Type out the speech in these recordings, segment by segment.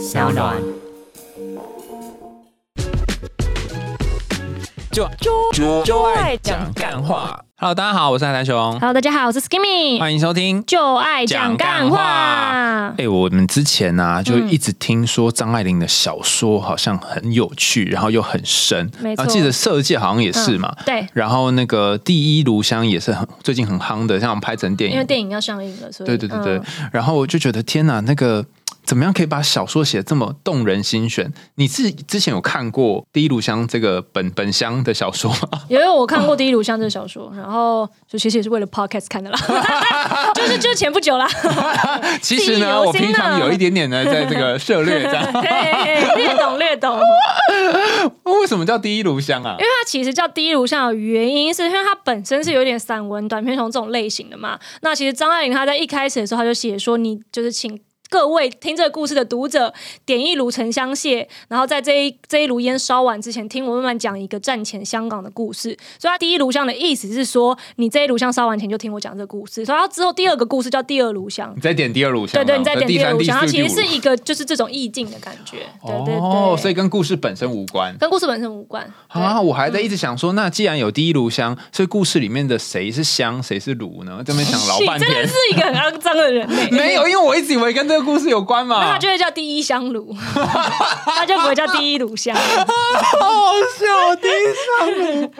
小暖。就就就爱讲干话。Hello，大家好，我是海苔熊，Hello，大家好，我是 Skimmy，欢迎收听。就爱讲干话。哎、我们之前呢、就一直听说张爱玲的小说好像很有趣，然后又很深。没错然后记得《色戒》好像也是嘛。嗯对然后那个《第一炉香》也是很最近很夯的，像拍成电影。因为电影要上映了，所以对对对对。嗯然后我就觉得天哪，那个。怎么样可以把小说写得这么动人心弦？你自己之前有看过《第一炉香》这个本本香的小说吗？因为我看过《第一炉香》这个小说，然后就其实也是为了 podcast 看的啦，就是就前不久啦，其实呢，我平常呢有一点点呢在这个涉略这样。对，略懂略懂。为什么叫第一炉香啊因？为它其实叫第一炉香的原因，是因为它本身是有点散文、短篇从这种类型的嘛。那其实张爱玲她在一开始的时候，她就写说，你就是请。各位听这个故事的读者，点一炉沉香屑，然后在这一这一炉烟烧完之前，听我慢慢讲一个战前香港的故事。所以，他第一炉香的意思是说，你这一炉香烧完前就听我讲这个故事。所以，他之后第二个故事叫第二炉香你。再点第二炉香啊，对对，你再点第二炉香，它、其。实是一个就是这种意境的感觉。对对对，哦，所以跟故事本身无关跟故事本身无关。对啊！我还在一直想说，那既然有第一炉香，所以故事里面的谁是香，谁是炉呢？这边想老半天你真的是，一个很肮脏的人类。没有，因为我一直以为跟这个故事有关嘛。那它就会叫第一香炉，它就不会叫第一炉香。好好笑，第一香炉。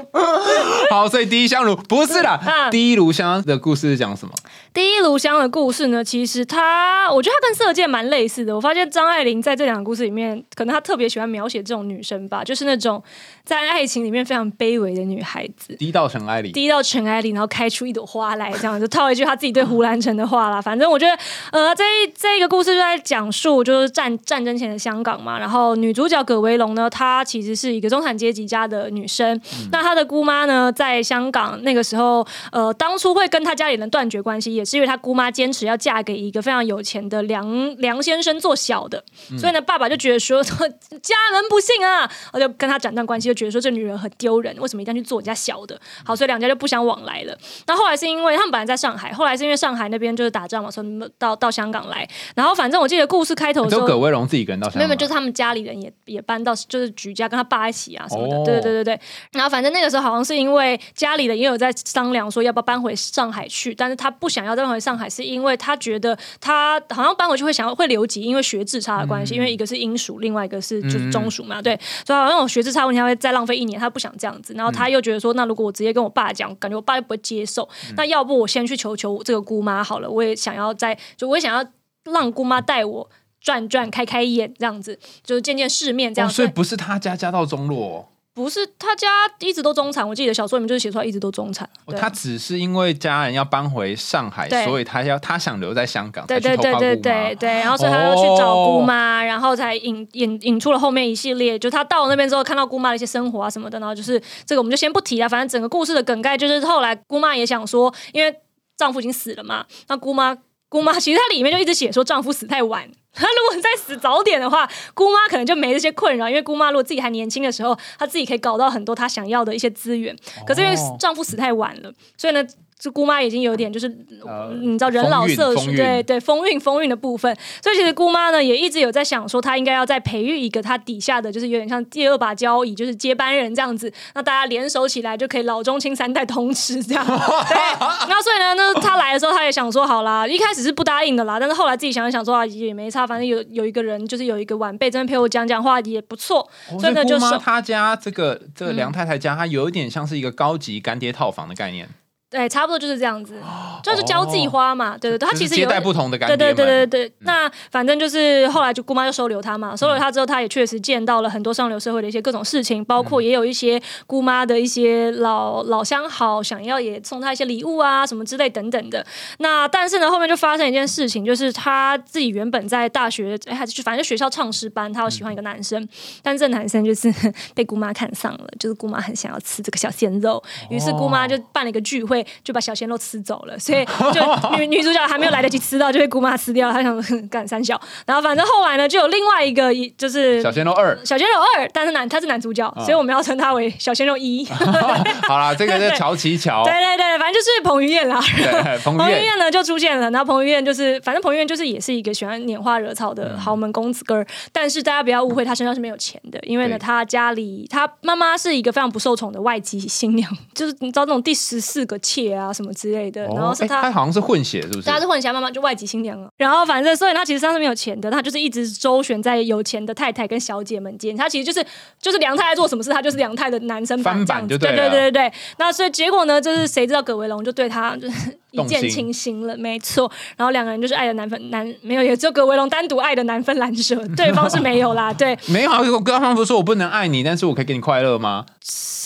好，所以第一香炉不是啦，嗯第一炉香的故事是讲什么？第一炉香的故事呢，其实它，我觉得它跟色戒蛮类似的。我发现张爱玲在这两个故事里面，可能她特别喜欢描写这种女生吧，就是那种在爱情里面非常卑微的女孩子。低到尘埃里。低到尘埃里，然后开出一朵花来，这样就套一句他自己对胡兰成的话啦。反正我觉得，呃，这一这一个故事就在讲述就是战战争前的香港嘛。然后女主角葛维龙呢，她其实是一个中产阶级家的女生。那她的姑妈呢，在香港那个时候，呃，当初会跟她家里人断绝关系，也是因为她姑妈坚持要嫁给一个非常有钱的梁梁先生做小的。所以呢，爸爸就觉得说 家人不幸啊，我就跟她斩断关系，就觉得说这女人很丢人，为什么一定要去做人家小的？好，所以两家就不相往来了。那后来是因为他们本来在上海，后来是因为上海那边就是打仗嘛，所以到到香港来。然后反正我记得故事开头的时候葛，威龙自己一个人到香港，没有没有，就是他们家里人也也搬到就是举家跟他爸一起啊什么的，哦对对对对对。然后反正那个时候好像是因为家里人也有在商量说要不要搬回上海去，但是他不想要再搬回上海，是因为他觉得他好像搬回去会想要会留级，因为学制差的关系，因为一个是英属，另外一个是就是中属嘛，对，所以好像有学制差问题，他会再浪费一年，他不想这样子。然后他又觉得说，那如果我直接跟我爸讲，感觉我爸又不会接受，那要不我先去求求这个姑妈好了，我也想要在，就我也想要让姑妈带我。转转开开眼这样子，就是见见世面这样哦，子。所以不是他家家道中落哦。不是他家一直都中产，我记得小说里面就是写出来一直都中产。他只是因为家人要搬回上海，所以他要他想留在香港，对对对对对对，然后所以他要去找姑妈，然后才引引引出了后面一系列，就他到了那边之后看到姑妈的一些生活啊什么的，然后就是这个我们就先不提了，反正整个故事的梗概就是后来姑妈也想说，因为丈夫已经死了嘛，那姑妈姑妈其实它里面就一直写说丈夫死太晚。她如果再死早点的话，姑妈可能就没这些困扰，因为姑妈如果自己还年轻的时候，她自己可以搞到很多她想要的一些资源。可是因为丈夫死太晚了，所以呢，这姑妈已经有点就是、呃你知道人老色衰，对对，风韵风韵的部分。所以其实姑妈呢也一直有在想说，她应该要再培育一个她底下的，就是有点像第二把交椅，就是接班人这样子。那大家联手起来就可以老中青三代同吃这样。对，那所以呢，那她来的时候，她也想说好啦，一开始是不答应的啦，但是后来自己想一想说啊，也没差，反正有有一个人就是有一个晚辈这边陪我讲讲话也不错，哦所以呢就是姑妈她家这个这个梁太太家，她有一点像是一个高级干爹套房的概念，对，差不多就是这样子，就是交际花嘛，对对对，他其实接待不同的干对爹们。对对对对，那反正就是后来就姑妈就收留他嘛，收留他之后，他也确实见到了很多上流社会的一些各种事情，包括也有一些姑妈的一些老老相好，想要也送他一些礼物啊什么之类等等的。那但是呢，后面就发生一件事情，就是他自己原本在大学哎还是反正学校唱诗班，他要喜欢一个男生，但是这男生就是 被姑妈看上了，就是姑妈很想要吃这个小鲜肉，于是姑妈就办了一个聚会。会就把小鲜肉吃走了，所以就女女主角还没有来得及吃到，就被姑妈吃掉了。她想说干三小，然后反正后来呢，就有另外一个一就是小鲜肉二，小鲜肉二，但是男他是男主角，所以我们要称他为小鲜肉一。好啦，这个是乔琪乔，对对对，反正就是彭于晏啦。对彭于晏呢就出现了，然后彭于晏就是，反正彭于晏就是也是一个喜欢拈花惹草的豪门公子哥儿，但是大家不要误会，他身上是没有钱的，因为呢，他家里他妈妈是一个非常不受宠的外籍新娘，就是你知道那种第十四个妾啊什么之类的，然后是哎他他好像是混血，是不是？他是混血，妈妈就外籍新娘啊。然后反正，所以他其实身上是没有钱的，他就是一直周旋在有钱的太太跟小姐们间。他其实就是就是梁太太做什么事，他就是梁太的男生版翻这样子。对对对对对对。那所以结果呢，就是谁知道葛维龙就对他就是 一见倾心了，没错。然后两个人就是爱的难分难没有，也只有葛维龙单独爱的难分难舍，对方是没有啦。对，没有啊，我刚刚不是说我不能爱你，但是我可以给你快乐吗？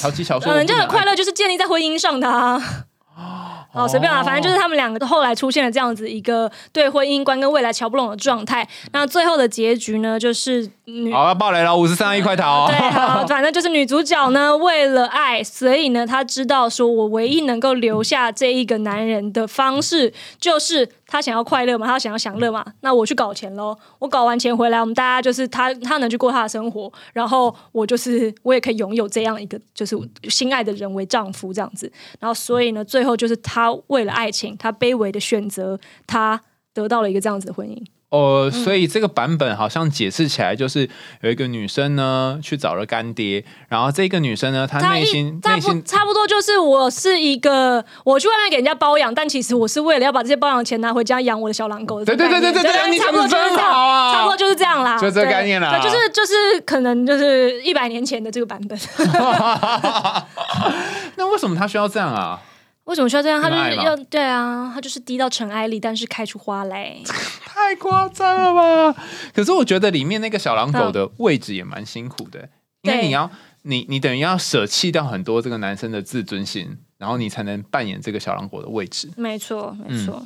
乔琪乔说人家的快乐就是建立在婚姻上的啊。哦，随便啦，反正就是他们两个后来出现了这样子一个对婚姻观跟未来瞧不拢的状态。那最后的结局呢，就是女好要爆雷了，五十三亿块逃。对，好，反正就是女主角呢，为了爱，所以呢，她知道说我唯一能够留下这一个男人的方式，就是他想要快乐嘛，他想要享乐嘛，那我去搞钱喽，我搞完钱回来，我们大家就是他，他能去过他的生活，然后我就是我也可以拥有这样一个就是心爱的人为丈夫这样子，然后所以呢，最后就是他为了爱情，他卑微的选择，他得到了一个这样子的婚姻。哦，所以这个版本好像解释起来就是有一个女生呢去找了干爹，然后这个女生呢，她内心差不内心差不多就是我是一个，我去外面给人家包养，但其实我是为了要把这些包养钱拿回家养我的小狼狗对。对对对对对你差不多就是这样，差不多就是这样啦，就这个概念啦对，就是就是可能就是一百年前的这个版本。那为什么他需要这样啊？为什么需要这样？他就是要对啊，他就是低到尘埃里，但是开出花来。太夸张了吧！可是我觉得里面那个小狼狗的位置也蛮辛苦的，因为你要你你等于要舍弃掉很多这个男生的自尊心，然后你才能扮演这个小狼狗的位置。没错，没错。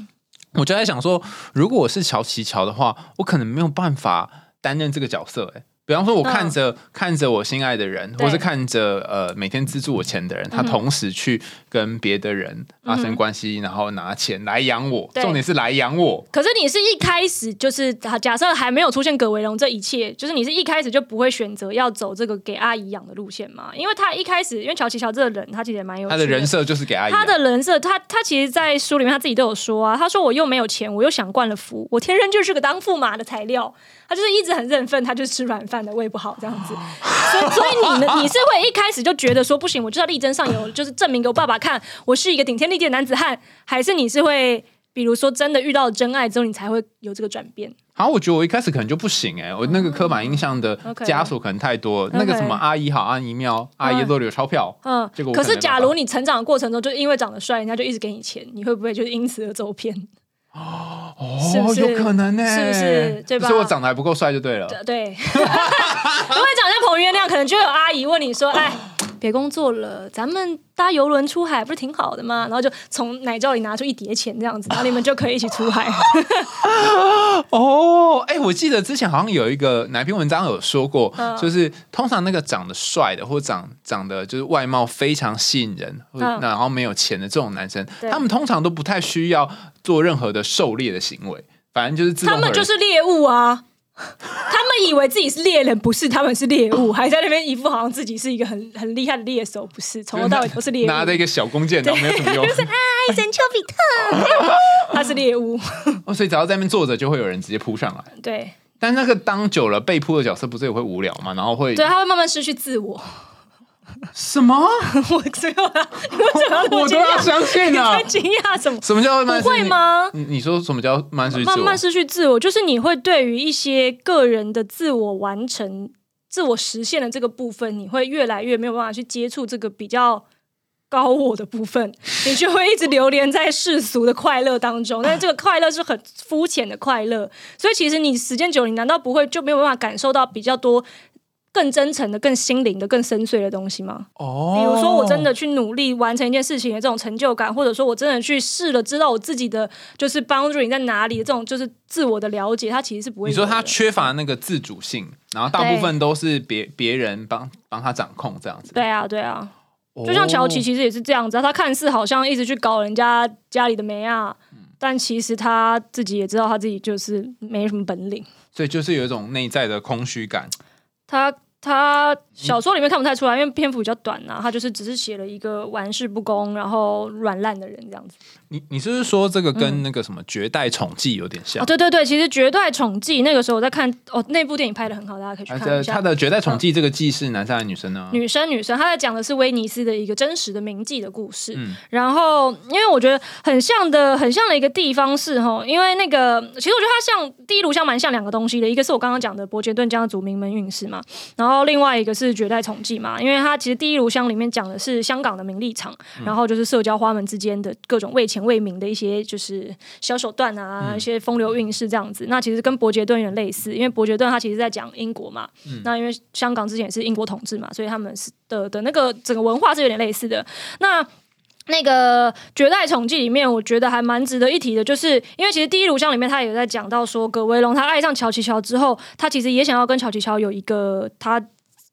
我就在想说，如果我是乔琪乔的话，我可能没有办法担任这个角色、欸。比方说，我看着、看着我心爱的人，或是看着呃每天资助我钱的人，他同时去跟别的人发生关系，然后拿钱来养我，重点是来养我。可是你是一开始就是假设还没有出现葛维龙这一切，就是你是一开始就不会选择要走这个给阿姨养的路线吗？因为他一开始，因为乔琪乔这个人，他其实也蛮有趣他的人设就是给阿姨养，他的人设，他他其实，在书里面他自己都有说啊，他说我又没有钱，我又想惯了福，我天生就是个当驸马的材料。他就是一直很认份，他就是吃软饭的，胃不好这样子。所以，所以你呢，你是会一开始就觉得说不行，我就要力争上游，就是证明给我爸爸看，我是一个顶天立地的男子汉，还是你是会，比如说真的遇到了真爱之后，你才会有这个转变？好，我觉得我一开始可能就不行哎、我那个刻板印象的 枷锁可能太多。那个什么阿姨好，阿姨妙，阿姨都有钞票，嗯结果，我可是假如你成长的过程中，就因为长得帅，人家就一直给你钱，你会不会就是因此而走偏？哦，是不是？有可能呢、是不是？对吧？所以我长得还不够帅就对了。对。对，如果长得像彭于晏那样，可能就有阿姨问你说：“哎，别工作了，咱们搭游轮出海不是挺好的吗？”然后就从奶罩里拿出一叠钱这样子，然后你们就可以一起出海。哦，哎、我记得之前好像有一个哪篇文章有说过，嗯就是通常那个长得帅的或长长得就是外貌非常吸引人，或嗯然后没有钱的这种男生，他们通常都不太需要做任何的狩猎的行为，反正就是他们就是猎物啊。他们以为自己是猎人，不是他们是猎物，还在那边一副好像自己是一个很很厉害的猎手，不是，从头到尾都是猎物。拿着一个小弓箭，然后没有什么用。就是爱神丘比特，他是猎物。哦，所以只要在那边坐着，就会有人直接扑上来。对但那个当久了被扑的角色，不是也会无聊吗？然后会对，他会慢慢失去自我。什么？我最后 啊，你为什么我都要相信你啊在！惊讶什么？什么叫慢慢不会？吗？你你说什么叫慢慢失？慢慢失去自我，就是你会对于一些个人的自我完成、自我实现的这个部分，你会越来越没有办法去接触这个比较高我的部分，你就会一直流连在世俗的快乐当中。但是这个快乐是很肤浅的快乐，所以其实你时间久了，你难道不会就没有办法感受到比较多？更真诚的、更心灵的、更深邃的东西吗？哦，比如说，我真的去努力完成一件事情的这种成就感，或者说我真的去试了，知道我自己的就是 boundary 在哪里，这种就是自我的了解，它其实是不会。你说他缺乏那个自主性，然后大部分都是别别人帮帮他掌控这样子。对啊，对啊，就像乔琪哦其实也是这样子啊，他看似好像一直去搞人家家里的梅啊，但其实他自己也知道他自己就是没什么本领。所以就是有一种内在的空虚感。他他小说里面看不太出来，因为篇幅比较短啊，他就是只是写了一个玩世不恭，然后软烂的人这样子。你你是不是说这个跟那个什么《绝代宠记》有点像哦，？对对对，其实《绝代宠记》那个时候我在看，哦，那部电影拍的很好，大家可以去啊，看一下。这他的《绝代宠记》这个记是男生还是女生呢？女生，女生，他在讲的是威尼斯的一个真实的名记的故事。嗯然后，因为我觉得很像的，很像的一个地方是哈，因为那个其实我觉得它像第一炉香蛮像两个东西的，一个是我刚刚讲的伯爵顿家族名门运势嘛，然后另外一个是绝代宠记嘛，因为它其实第一炉香里面讲的是香港的名利场，然后就是社交花门之间的各种为钱为名的一些就是小手段啊，一些风流韵事这样子。那其实跟伯爵顿有点类似，因为伯爵顿他其实在讲英国嘛，那因为香港之前也是英国统治嘛，所以他们是的的那个整个文化是有点类似的。那那个《绝代宠记》里面，我觉得还蛮值得一提的，就是因为其实第一炉香里面他也在讲到说，葛威龙他爱上乔琪乔之后，他其实也想要跟乔琪乔有一个他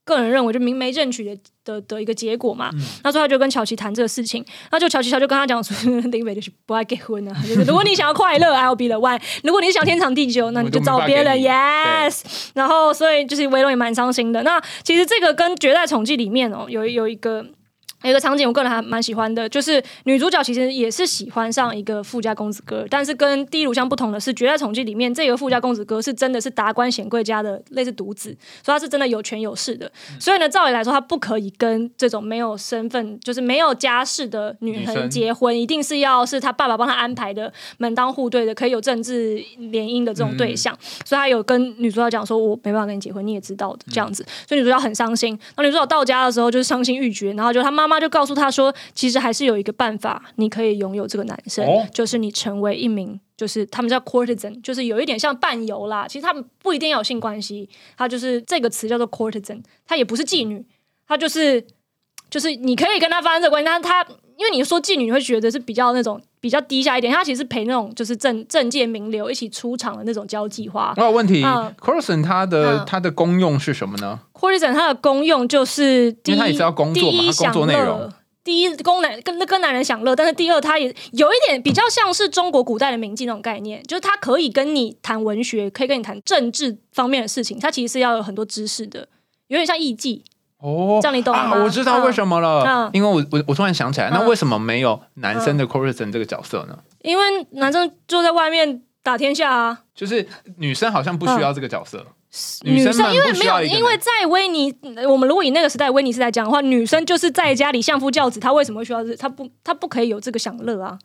个人认为就明媒正娶的的的一个结果嘛。那时候他就跟乔琪谈这个事情，那就乔琪乔就跟他讲说，林北就是不爱结婚啊，就是如果你想要快乐，I'll be the one；如果你想天长地久，那你就找别人，yes。然后所以就是维龙也蛮伤心的。那其实这个跟《绝代宠记》里面哦，有有一个。有一个场景，我个人还蛮喜欢的，就是女主角其实也是喜欢上一个富家公子哥，但是跟第一炉香不同的是，《绝代宠记》里面这个富家公子哥是真的是达官显贵家的类似独子，所以他是真的有权有势的。所以呢，照理来说，他不可以跟这种没有身份，就是没有家世的女人结婚，一定是要是他爸爸帮他安排的门当户对的，可以有政治联姻的这种对象。所以他有跟女主角讲说，我没办法跟你结婚，你也知道的，这样子。所以女主角很伤心。那女主角到家的时候就是伤心欲绝，然后就她妈妈就告诉他说，其实还是有一个办法，你可以拥有这个男生，哦就是你成为一名。就是他们叫 courtesan，就是有一点像伴游啦。其实他们不一定要有性关系，他就是这个词叫做 courtesan，他也不是妓女，他就是就是你可以跟他发生这个关系，但是他因为你说妓女，你会觉得是比较那种比较低下一点，他其实是陪那种就是政政界名流一起出场的那种交际花。我有问题嗯 c o r s o n 它的嗯它的功用是什么呢？courtesan 它的功用就是第一，因为它也是要工作嘛它工作内容乐。第一，功能跟跟男人享乐，但是第二，他也有一点比较像是中国古代的名妓那种概念，就是他可以跟你谈文学，可以跟你谈政治方面的事情，他其实是要有很多知识的，有点像艺妓。哦，这样你懂了吗啊？我知道为什么了，嗯因为我我我突然想起来，那嗯为什么没有男生的 c o r s o n 这个角色呢？因为男生就在外面打天下啊，就是女生好像不需要这个角色，女生因为没有，因为在威尼，我们如果以那个时代威尼斯来讲的话，女生就是在家里相夫教子，她为什么会需要这？她不，她不可以有这个享乐啊？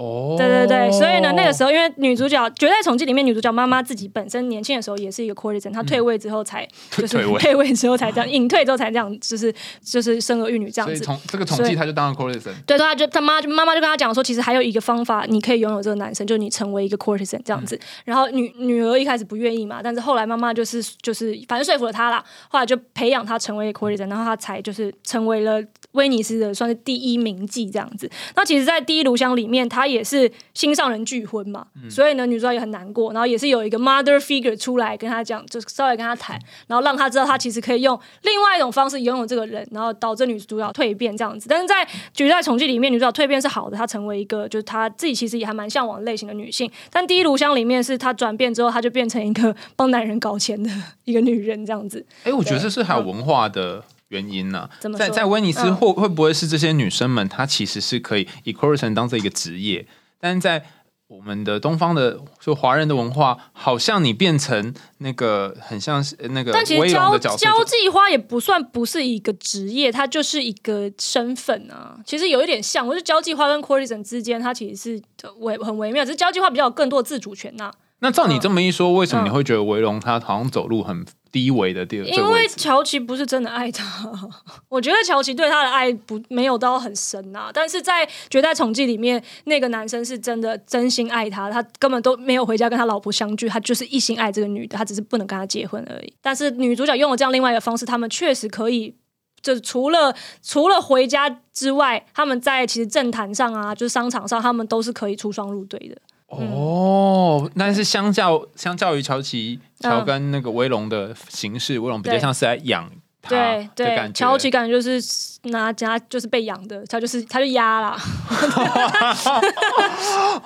哦，对对对，所以呢，那个时候因为女主角《绝代宠记》里面女主角妈妈自己本身年轻的时候也是一个 courtesan，她退位之后才、就是退位退位之后才这样，隐退之后才这样，就是就是生儿育女这样子。从这个统计他就当了 c o r s o n 对，她就她妈就妈妈就跟她讲说，其实还有一个方法，你可以拥有这个男生，就是你成为一个 courtesan 这样子。然后女女儿一开始不愿意嘛，但是后来妈妈就是就是反正说服了她啦，后来就培养她成为 courtesan，然后她才就是成为了威尼斯的算是第一名妓这样子。那其实，在第一炉香里面，她也是心上人拒婚嘛，所以呢，女主角也很难过，然后也是有一个 mother figure 出来跟她讲，就稍微跟她谈，然后让她知道她其实可以用另外一种方式拥有这个人，然后导致女主角蜕变这样子。但是在《绝代重记》里面，女主角蜕变是好的，她成为一个就是她自己其实也还蛮向往类型的女性。但第一炉香里面是她转变之后，她就变成一个帮男人搞钱的 一个女人这样子。哎，我觉得这是还有文化的原因呢、在在威尼斯嗯。会会不会是这些女生们，她其实是可以以 c o r s o n 当做一个职业，但是在我们的东方的就华人的文化，好像你变成那个很像是那个但其实交交际花也不算不是一个职业，它就是一个身份啊。其实有一点像，我觉得交际花跟 courtesan 之间，它其实是微很微妙，只是交际花比较有更多的自主权呐、那照你这么一说，为什么嗯你会觉得维龙他好像走路很低维的第二因为？乔琪不是真的爱他，我觉得乔琪对他的爱不没有到很深啊。但是在《绝代宠记》里面，那个男生是真的真心爱他，他根本都没有回家跟他老婆相聚，他就是一心爱这个女的，他只是不能跟她结婚而已。但是女主角用了这样另外一个方式，他们确实可以。就是除了除了回家之外，他们在其实政坛上啊，就是商场上，他们都是可以出双入对的。哦，但是相较相较于乔奇乔嗯跟那个威龙的形式，威龙比较像是在养他对对，的感觉。乔琪感觉就是拿家就是被养的，他就是他就压啦。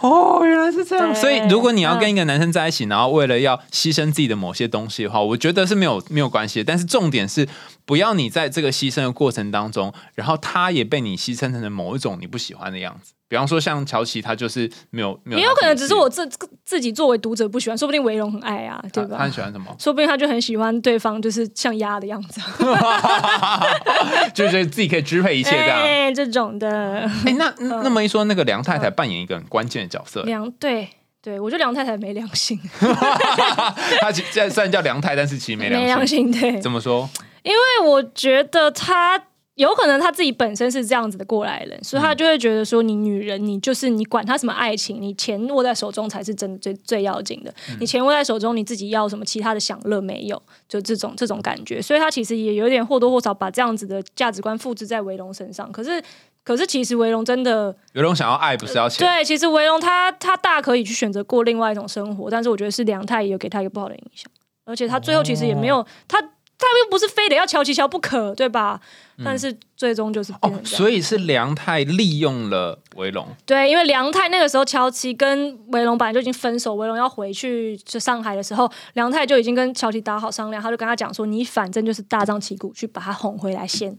哦，原来是这样。对所以，如果你要嗯跟一个男生在一起，然后为了要牺牲自己的某些东西的话，我觉得是没有没有关系的。但是重点是，不要你在这个牺牲的过程当中，然后他也被你牺牲成了某一种你不喜欢的样子。比方说，像乔琪，他就是没有没有，也有可能只是我自自己作为读者不喜欢，说不定维龙很爱啊，对吧他很？喜欢什么？说不定他就很喜欢对方就是像鸭的样子啊，就是自己可以支配一切这样。哎，这种的哎、那 那么一说，那个梁太太扮演一个很关键的角色，梁对对，我觉得梁太太没良心，她其现在虽然叫梁太，但是其实没良心。没良心，对，怎么说？因为我觉得他有可能他自己本身是这样子的过来人，所以他就会觉得说，你女人，你就是你管他什么爱情，你钱握在手中才是真的最最要紧的。你钱握在手中，你自己要什么其他的享乐没有，就这种这种感觉。所以他其实也有点或多或少把这样子的价值观复制在维龙身上。可是，可是其实维龙真的维龙想要爱，不是要钱。对，其实维龙他他大可以去选择过另外一种生活，但是我觉得是梁太也有给他一个不好的影响，而且他最后其实也没有、哦他他又不是非得要乔琪乔不可，对吧？但是最终就是变哦。所以是梁太利用了维龙，对，因为梁太那个时候乔琪跟维龙本来就已经分手，维龙要回去就上海的时候，梁太就已经跟乔琪打好商量，他就跟他讲说，你反正就是大张旗鼓去把他哄回来先，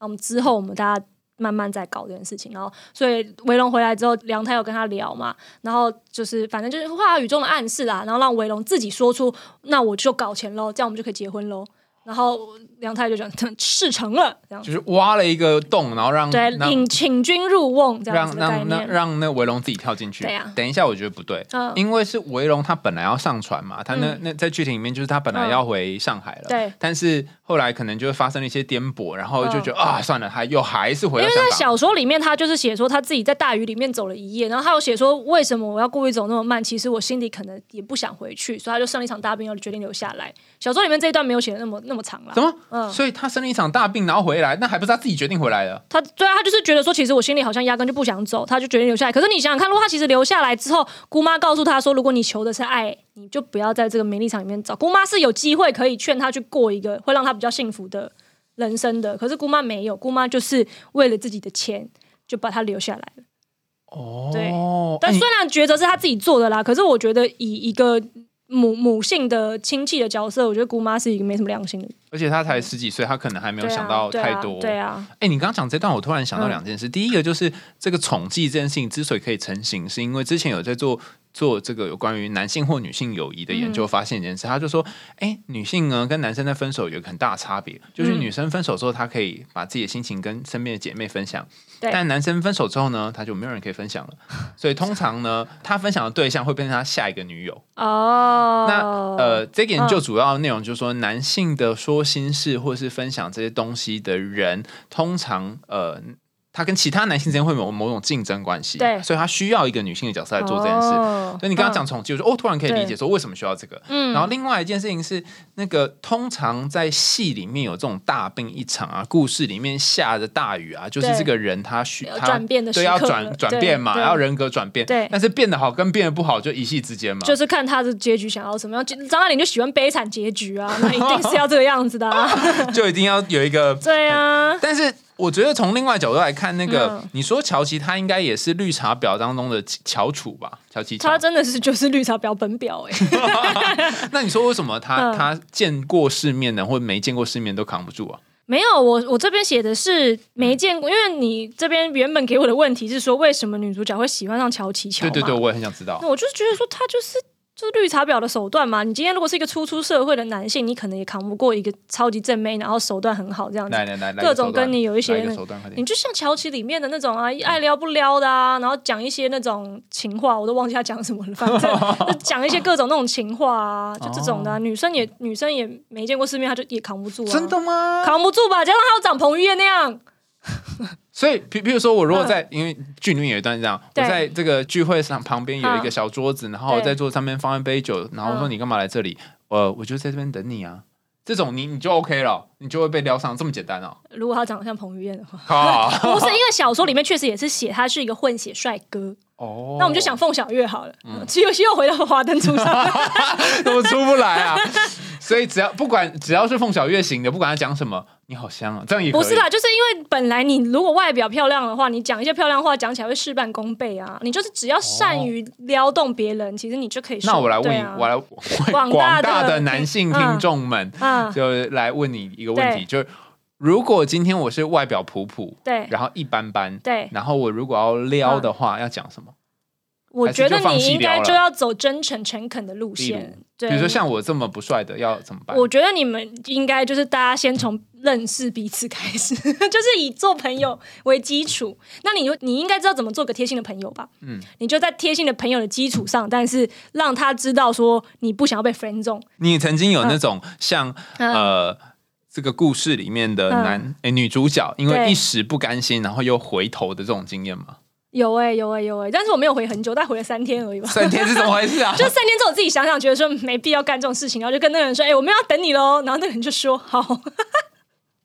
那我们之后我们大家。慢慢再搞这件事情，然后所以维龙回来之后，梁太有跟他聊嘛，然后就是反正就是话语中的暗示啦，然后让维龙自己说出，那我就搞钱喽，这样我们就可以结婚喽。然后梁太就讲事成了，这样就是挖了一个洞，然后让对，引请君入瓮这样让让让那维龙自己跳进去。对啊等一下，我觉得不对，嗯因为是维龙他本来要上船嘛，他那、嗯那在剧情里面就是他本来要回上海了，对但是后来可能就发生了一些颠簸，然后就觉得、啊，算了，他又还是回因为在。小说里面，他就是写说他自己在大雨里面走了一夜，然后他又写说为什么我要故意走那么慢，其实我心里可能也不想回去，所以他就生了一场大病，要决定留下来。小说里面这一段没有写的那么那么长了怎。么？嗯所以他生了一场大病，然后回来，那还不是他自己决定回来的？他对啊，他就是觉得说，其实我心里好像压根就不想走，他就决定留下来。可是你想想看，如果他其实留下来之后，姑妈告诉他说，如果你求的是爱，你就不要在这个名利场里面找。姑妈是有机会可以劝他去过一个会让他比较幸福的人生的，可是姑妈没有，姑妈就是为了自己的钱就把他留下来了。哦，对哎但虽然抉择是他自己做的啦，可是我觉得以一个母母性的亲戚的角色，我觉得姑妈是一个没什么良心的，而且他才十几岁，他可能还没有想到太多。对啊，哎、你刚刚讲这段，我突然想到嗯。两件事。第一个就是这个宠妓这件事情之所以可以成型，是因为之前有在做做这个有关于男性或女性友谊的研嗯。究，发现一件事，他就说，哎、女性呢跟男生在分手有一个很大的差别，就是嗯。女生分手之后，她可以把自己的心情跟身边的姐妹分享，对但男生分手之后呢，他就没有人可以分享了，所以通常呢，他分享的对象会变成他下一个女友。哦，那呃，这个研究嗯。主要内容就是说，男性的说心事或是分享这些东西的人，通常呃，他跟其他男性之间会有某种竞争关系，对。所以他需要一个女性的角色来做这件事。哦所以你刚刚讲宠妓，我就哦，突然可以理解对说为什么需要这个。嗯。然后另外一件事情是，那个通常在戏里面有这种大病一场啊，故事里面下着大雨啊，就是对这个人他需他要转变的对要转转变嘛，对。要人格转变，对。但是变得好跟变得不好就一夕之间嘛，就是看他的结局想要什么样。张爱玲就喜欢悲惨结局啊，那一定是要这个样子的啊。就一定要有一个 对啊，但是我觉得从另外角度来看，那个、嗯你说乔琪，他应该也是绿茶婊当中的翘楚吧？乔琪乔他。真的是就是绿茶婊本婊哎、那你说为什么他、嗯他见过世面的或没见过世面都扛不住啊？没有，我我这边写的是没见过，因为你这边原本给我的问题是说，为什么女主角会喜欢上乔琪乔？对对对，。我也很想知道那。我就是觉得说，他就是就是绿茶婊的手段嘛。你今天如果是一个初出社会的男性，你可能也扛不过一个超级正妹，然后手段很好这样子。来来来，来各种跟你有一些你就像乔琪里面的那种啊，爱撩不撩的啊，然后讲一些那种情话，我都忘记他讲什么了，反正 就讲一些各种那种情话啊，就这种的啊、女生也女生也没见过世面，她就也扛不住啊，真的吗？扛不住吧？加上她有长彭于晏那样，所以，比比如说，我如果在，因为剧里面有一段是这样，我在这个聚会上旁边有一个嗯小桌子，然后对。在桌子上面放一杯酒，然后我说嗯。你干嘛来这里？呃，我就在这边等你啊。这种你你就 OK 了，你就会被撩上，这么简单哦。如果他长得像彭于晏的话，好，不是因为小说里面确实也是写他是一个混血帅哥，哦，那我们就想凤小岳好了，只有又回到华灯初上，怎么出不来啊？所以只要不管只要是凤小月型的，不管他讲什么，你好香啊，这样也不是啦，就是因为本来你如果外表漂亮的话，你讲一些漂亮话，讲起来会事半功倍啊。你就是只要善于撩动别人，其实你就可以说。那我来问你，啊。我来为广广大的男性听众们，嗯，就来问你一个问题，就是如果今天我是外表普普，对然后一般般，对，然后我如果要撩的话，要讲什么？我觉得你应该就要走真诚诚恳的路线。对，比如说像我这么不帅的，要怎么办？我觉得你们应该就是大家先从认识彼此开始，就是以做朋友为基础。那你就你应该知道怎么做个贴心的朋友吧？嗯嗯，你就在贴心的朋友的基础上，但是让他知道说你不想要被 friend 中。你曾经有那种像嗯呃。这个故事里面的男诶、女主角，因为一时不甘心，然后又回头的这种经验吗？有哎、有哎、有哎、但是我没有回很久，但回了三天而已吧。三天是怎么回事啊？就三天之后，我自己想想，觉得说没必要干这种事情，然后就跟那个人说：“哎、我们要等你喽。”然后那个人就说：“好。”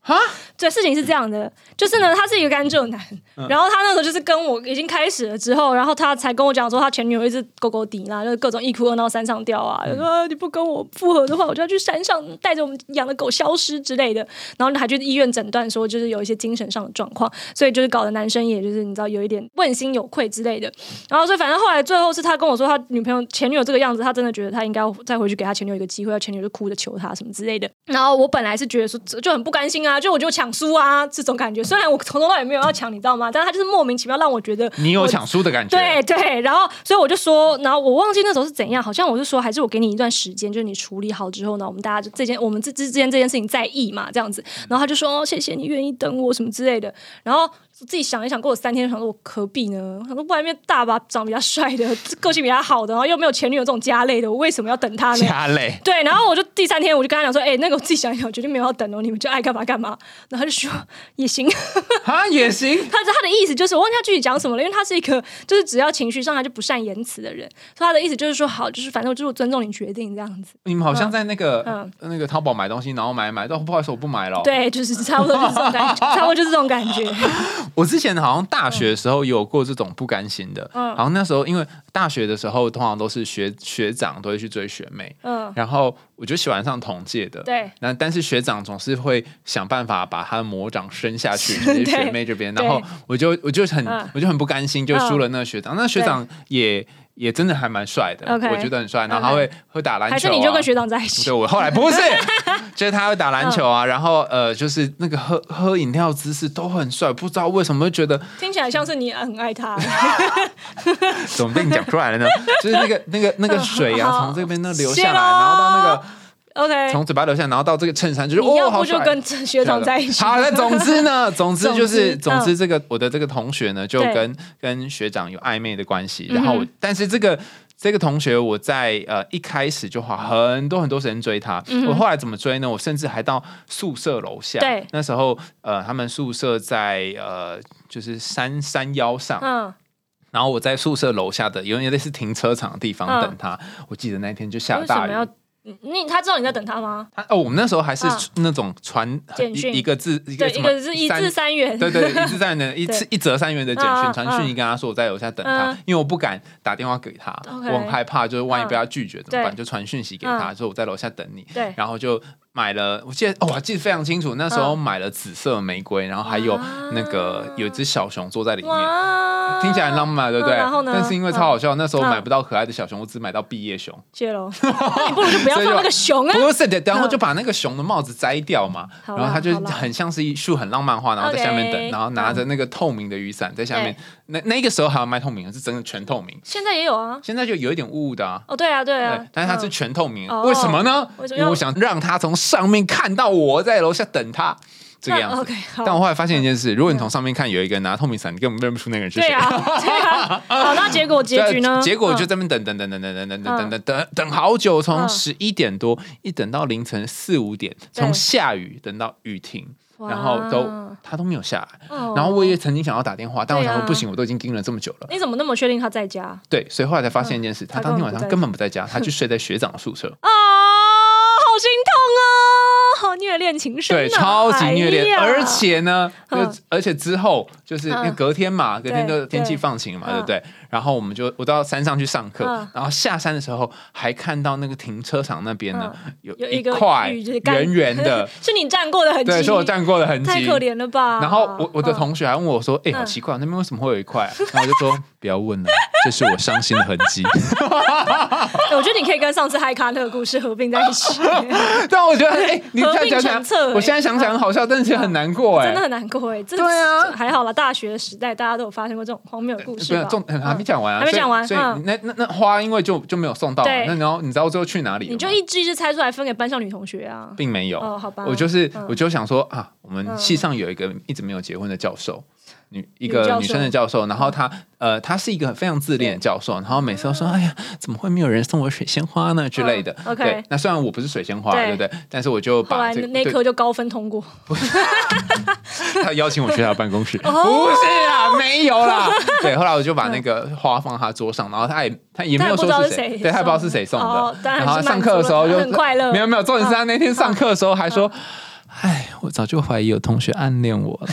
哈，对，事情是这样的，就是呢，他是一个甘蔗男，嗯。然后他那时候就是跟我已经开始了之后，然后他才跟我讲说，他前女友一直勾勾底啦，就是各种一哭二闹三上吊啊，就说、啊你不跟我复合的话，我就要去山上带着我们养的狗消失之类的，然后还去医院诊断说，就是有一些精神上的状况，所以就是搞得男生也就是你知道有一点问心有愧之类的，然后所以反正后来最后是他跟我说，他女朋友前女友这个样子，他真的觉得他应该要再回去给他前女友一个机会，要前女友就哭着求他什么之类的。然后我本来是觉得说就很不甘心啊，就我就抢输啊这种感觉。虽然我从头到尾没有要抢，你知道吗？但他就是莫名其妙让我觉得你有抢输的感觉？对对，然后所以我就说，然后我忘记那时候是怎样，好像我就说，还是我给你一段时间，就是你处理好之后呢，我们大家就这件我们之之间这件事情在意嘛，这样子。然后他就说、哦谢谢你愿意等我什么之类的，然后。自己想一想，过了三天，想说我何必呢？我想说外面大把长比较帅的，个性比较好的，然后又没有前女友这种家类的，我为什么要等他呢？家累。对，然后我就第三天我就跟他讲说，哎、那个我自己想一想，我决定没有要等哦，你们就爱干嘛干嘛。然后他就说也行，啊，也行。他他的意思就是，我忘记他具体讲什么了，因为他是一个就是只要情绪上他就不善言辞的人，所以他的意思就是说，好，就是反正我就是尊重你决定这样子。你们好像在那个、嗯那个淘宝买东西，然后买一买，到不好意思，我不买了。，对，就是差不多就是这种感觉，差不多就是这种感觉。我之前好像大学的时候有过这种不甘心的，嗯。然后那时候因为大学的时候通常都是学学长都会去追学妹，嗯，然后我就喜欢上同届的，对，那但是学长总是会想办法把他的魔掌伸下去，就是学妹这边，然后我就我就很、嗯。我就很不甘心，就输了那个学长。那学长也也真的还蛮帅的我觉得很帅，然后他会会打篮球、啊，还是你就跟学长在一起对，？我后来不是，就是他会打篮球啊，然后呃，就是那个喝喝饮料姿势都很帅，不知道为什么会觉得听起来像是你很爱他。怎么被你讲出来了呢？就是那个那个那个水啊，从这边那流下来，然后到那个 OK，从嘴巴流下，然后到这个衬衫，就是哦，好就跟学长在一起？好，那总之呢，总之就是，总之这个我的这个同学呢，就跟跟学长有暧昧的关系。然后，但是这个这个同学，我在呃一开始就花很多很多时间追他。嗯我后来怎么追呢？我甚至还到宿舍楼下。对那时候呃，他们宿舍在呃就是山山腰上，嗯，然后我在宿舍楼下的有点类似停车场的地方嗯等他。我记得那天就下大雨。你你他知道你在等他吗？他哦，我们那时候还是嗯那种传简讯。一一个字一个对，什么一个是一三字三元。对对，一字三元的 一次一折三元的简讯传讯息跟他说我在楼下等他嗯，因为我不敢打电话给他，我很害怕，就是万一被他拒绝怎么办？就传讯息给他，说我在楼下等你，对。然后就买了，我记得哦，我记得非常清楚，那时候嗯买了紫色玫瑰，然后还有那个有一只小熊坐在里面。哇，听起来很浪漫，对不对？嗯然后呢但是因为超好笑，那时候嗯买不到可爱的小熊，我只买到毕业熊。谢喽。你不如就不要放那个熊啊。不是的，然后就把那个熊的帽子摘掉嘛，然后它就很像是一束很浪漫花，然后在下面等然后拿着那个透明的雨伞在下面。那那个时候还要卖透明的，是真的全透明。现在也有啊。现在就有一点雾雾的啊。哦，对啊，对啊对，，但是它是嗯全透明为什么呢？因为我想让他从上面看到我在楼下等他这个样子。OK，好。但我后来发现一件事，如果你从上面看有一个人拿透明伞，你根本认不出那个人是谁。对啊，对啊。好，那结果结局呢？结果就嗯在那边等等等等等等等等等等等等好久，从嗯十一点多一等到凌晨四五点，对从下雨等到雨停，哇然后都他都没有下来。哦然后我也曾经想要打电话，但我想说不行，我都已经盯了这么久了。你怎么那么确定他在家对，所以后来才发现一件事，他当天晚上根本不在家，他去睡在学长的宿舍。啊？好心痛虐虐恋情深、啊，对，超级虐恋，哎而且呢，而且之后就是因为嗯。隔天嘛，隔天就天气放晴了嘛，嗯。对不对？然后我们就我到山上去上课嗯，然后下山的时候还看到那个停车场那边呢有一有一块圆圆的，是你站过的痕迹，对，是我站过的痕迹，太可怜了吧？然后我我的嗯同学还问我说：“哎、好嗯。奇怪，那边为什么会有一块、啊？” 然后我就说：“不要问了，这是我伤心的痕迹。哎我觉得你可以跟上次嗨咖那个故事合并在一起，”但我觉得，哎、你合讲讲，我现在想想很好笑，但是很难过、哎，真的很难过哎。这对啊还好了，大学的时代大家都有发生过这种荒谬的故事吧？重还没讲完啊，还没讲完所以那那那花因为就就没有送到那然后你知道最后去哪里？你就一只一只猜出来分给班上女同学啊。并没有，哦好吧我就是、嗯我就想说啊，我们嗯系上有一个一直没有结婚的教授。女一个女生的教授，然后她呃，她是一个非常自恋的教授，然后每次都说：“哎呀，怎么会没有人送我水仙花呢？”之类的。嗯，OK 对，那虽然我不是水仙花，对对不对？但是我就把这个那科就高分通过，他邀请我去他的办公室，哦不是啊，没有啦。对，后来我就把那个花放他桌上，然后他也他也没有说是谁，对他也不知道是谁送哦的。当然后上课的时候就很快乐没有没有，重点是他那天上课的时候还说：“哎，我早就怀疑有同学暗恋我了。”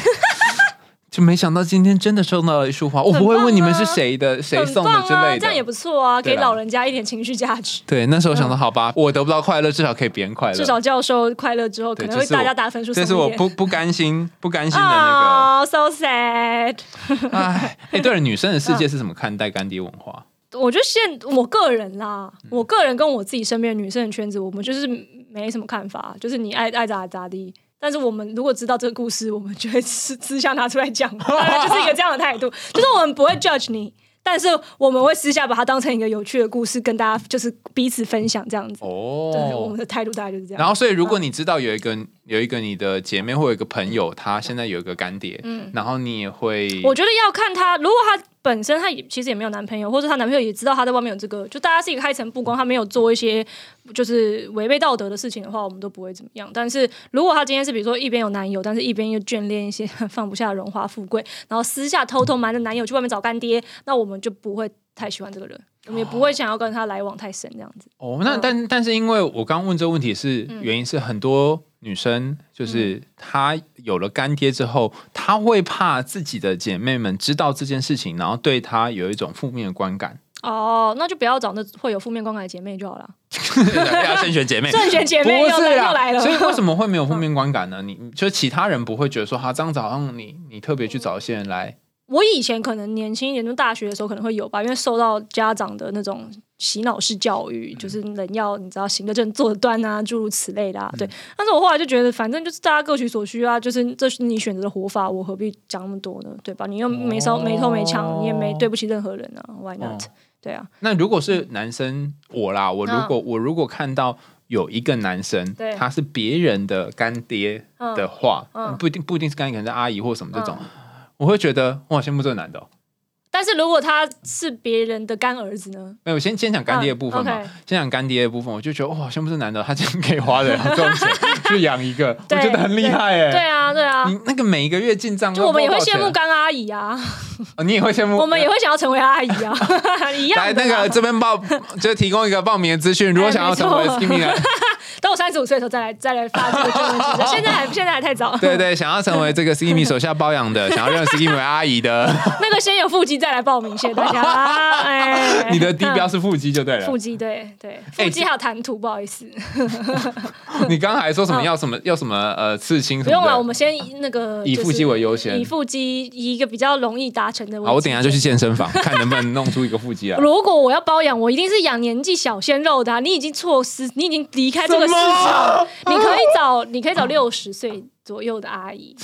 就没想到今天真的收到了一束花，我不会问你们是谁的、谁送的之类这样也不错啊，给老人家一点情绪价值。对，那时候想到好吧，我得不到快乐，至少可以别人快乐。至少教授快乐之后，可能会大家打分数送这是。我不不甘心不甘心的那哦、s o sad。个。哎，哎，对了，女生的世界是怎么看待干爹文化？我觉得现我个人啦，嗯我个人跟我自己身边的女生的圈子，我们就是没什么看法，就是你爱爱咋咋地。但是我们如果知道这个故事，我们就会私私下拿出来讲，就是一个这样的态度，就是我们不会 judge 你，但是我们会私下把它当成一个有趣的故事，跟大家就是彼此分享这样子。哦对，我哦们，的态度大概就是这样。然后，所以如果你知道有一个有一个你的姐妹或有一个朋友，她现在有一个干爹，嗯然后你也会，我觉得要看他，如果他本身她也其实也没有男朋友，或者她男朋友也知道她在外面有这个，就大家是一个开诚布公，她没有做一些就是违背道德的事情的话，我们都不会怎么样。但是如果她今天是比如说一边有男友，但是一边又眷恋一些放不下荣华富贵，然后私下偷偷瞒着男友去外面找干爹，那我们就不会太喜欢这个人，我们也不会想要跟他来往太深这样子。哦，那嗯但但是因为我刚问这个问题是原因是很多女生嗯就是她有了干爹之后，她会怕自己的姐妹们知道这件事情，然后对她有一种负面的观感，哦，那就不要找那会有负面观感的姐妹就好了。要 慎选姐妹。正选姐妹又来了，所以为什么会没有负面观感呢？你就其他人不会觉得说，哈这样子好像你你特别去找一些人来，我以前可能年轻一点，就大学的时候可能会有吧，因为受到家长的那种洗脑式教育，就是人要你知道行得正坐得端啊，诸如此类的、啊。对，但是我后来就觉得，反正就是大家各取所需啊，就是这是你选择的活法，我何必讲那么多呢？对吧？你又没收没偷没抢，你也没对不起任何人啊，Why not？、哦对啊，那如果是男生，我啦，我如果、我如果看到有一个男生他是别人的干爹的话，嗯不一定不一定是干爹，可能是阿姨或什么这种，我会觉得哇，羡慕这个男的、但是如果他是别人的干儿子呢？没有，先先讲干爹的部分嘛。嗯，OK 先讲干爹的部分，我就觉得哇，羡慕这男的，他竟然可以花的 这种钱去养一个，我对觉得很厉害哎。对啊，对啊。你那个每一个月进账，就我们也会羡慕干，阿姨啊，哦你也会羡慕，我们也会想要成为阿姨啊，一样来。那个这边报，就提供一个报名的资讯。如果想要成为等我三十五岁的时候再来再来发这个救援指示，现在还现在还太早。对对，想要成为这个 Skinny 手下包养的，想要认 Skinny 为阿姨的，那个先有腹肌再来报名，谢谢大家。哎，你的低标是腹肌就对了腹。肌，对对，哎腹肌还有谈吐，不好意思，你刚刚还说什么要什么要什么呃刺青？不用了，我们先以那个以腹肌为优先以腹肌以一个比较容易达成的好，我等下就去。健身房，看能不能弄出一个腹肌来。如果我要包养，我一定是养年纪小鲜肉的啊、你已经错失，你已经离开这个市场，你可以找，你可以找六十岁左右的阿姨，